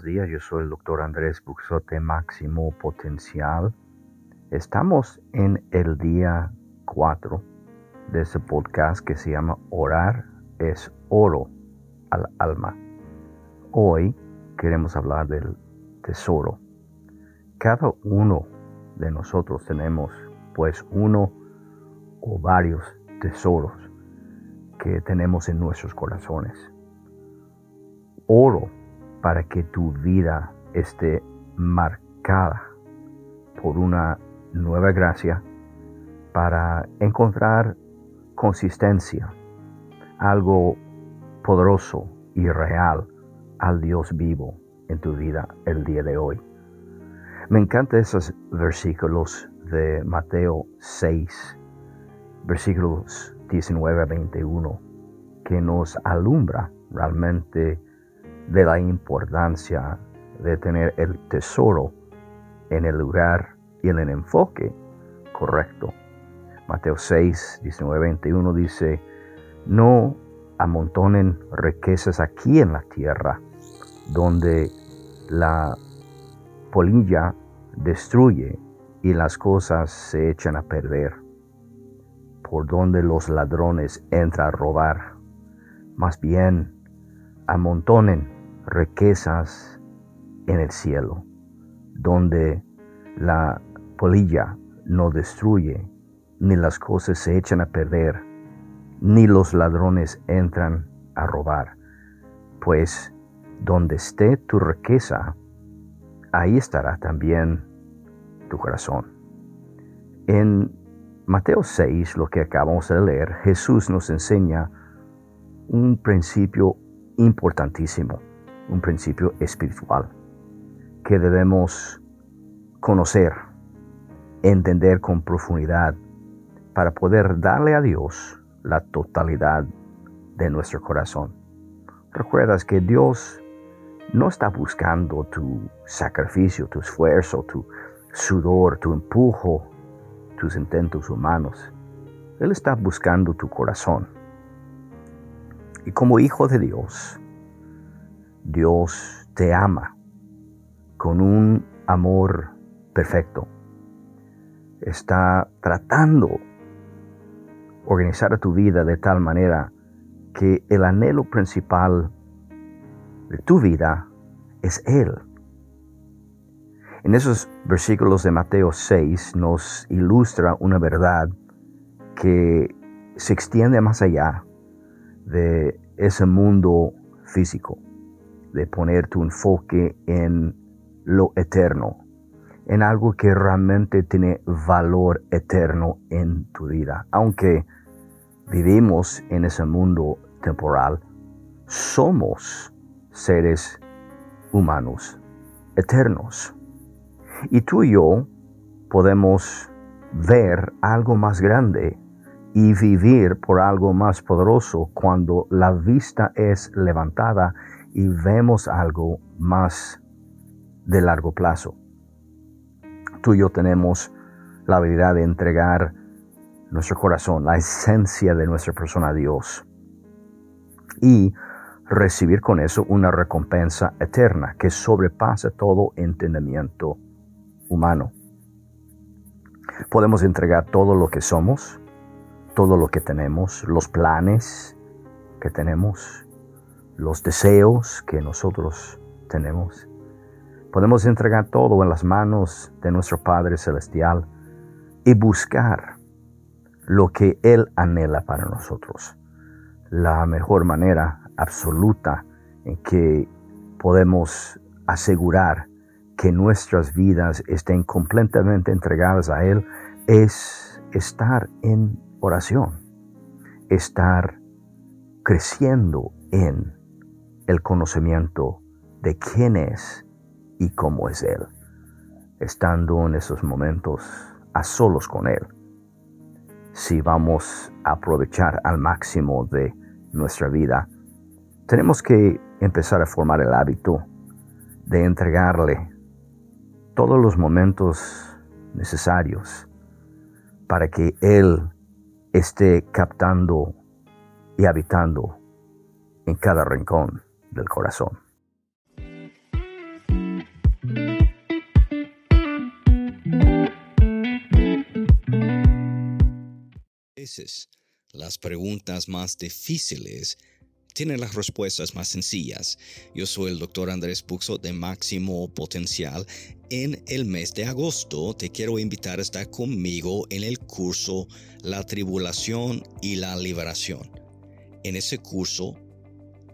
buenos días. Yo soy el doctor Andrés Buxote Máximo Potencial. Estamos en el día 4 de este podcast que se llama Orar es oro al alma. Hoy queremos hablar del tesoro. Cada uno de nosotros tenemos pues uno o varios tesoros que tenemos en nuestros corazones. Oro para que tu vida esté marcada por una nueva gracia, para encontrar consistencia, algo poderoso y real al Dios vivo en tu vida el día de hoy. Me encantan esos versículos de Mateo 6, versículos 19 a 21, que nos alumbra realmente de la importancia de tener el tesoro en el lugar y en el enfoque correcto. Mateo 6, 19, 21 dice, no amontonen riquezas aquí en la tierra, donde la polilla destruye y las cosas se echan a perder, por donde los ladrones entran a robar. Más bien, amontonen riquezas en el cielo, donde la polilla no destruye, ni las cosas se echan a perder, ni los ladrones entran a robar. Pues donde esté tu riqueza, ahí estará también tu corazón. En Mateo 6, lo que acabamos de leer, Jesús nos enseña un principio importantísimo un principio espiritual que debemos conocer, entender con profundidad para poder darle a Dios la totalidad de nuestro corazón. Recuerdas que Dios no está buscando tu sacrificio, tu esfuerzo, tu sudor, tu empujo, tus intentos humanos. Él está buscando tu corazón. Y como hijo de Dios, Dios te ama con un amor perfecto. Está tratando organizar tu vida de tal manera que el anhelo principal de tu vida es Él. En esos versículos de Mateo 6 nos ilustra una verdad que se extiende más allá de ese mundo físico de poner tu enfoque en lo eterno, en algo que realmente tiene valor eterno en tu vida. Aunque vivimos en ese mundo temporal, somos seres humanos eternos. Y tú y yo podemos ver algo más grande y vivir por algo más poderoso cuando la vista es levantada y vemos algo más de largo plazo. Tú y yo tenemos la habilidad de entregar nuestro corazón, la esencia de nuestra persona a Dios y recibir con eso una recompensa eterna que sobrepasa todo entendimiento humano. Podemos entregar todo lo que somos, todo lo que tenemos, los planes que tenemos, los deseos que nosotros tenemos. Podemos entregar todo en las manos de nuestro Padre Celestial y buscar lo que Él anhela para nosotros. La mejor manera absoluta en que podemos asegurar que nuestras vidas estén completamente entregadas a Él es estar en oración, estar creciendo en el conocimiento de quién es y cómo es Él, estando en esos momentos a solos con Él. Si vamos a aprovechar al máximo de nuestra vida, tenemos que empezar a formar el hábito de entregarle todos los momentos necesarios para que Él esté captando y habitando en cada rincón del corazón. Las preguntas más difíciles tienen las respuestas más sencillas. Yo soy el doctor Andrés Puxo de Máximo Potencial. En el mes de agosto te quiero invitar a estar conmigo en el curso La Tribulación y la Liberación. En ese curso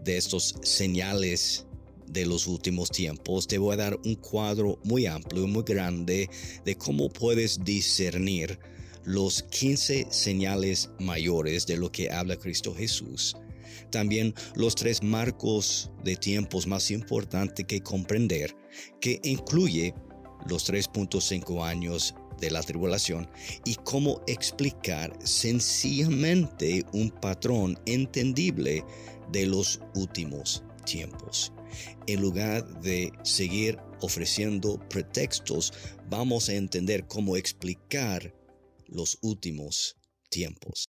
de estos señales de los últimos tiempos, te voy a dar un cuadro muy amplio, y muy grande de cómo puedes discernir los 15 señales mayores de lo que habla Cristo Jesús también los tres marcos de tiempos más importantes que comprender, que incluye los 3.5 años de la tribulación y cómo explicar sencillamente un patrón entendible de los últimos tiempos. En lugar de seguir ofreciendo pretextos, vamos a entender cómo explicar los últimos tiempos.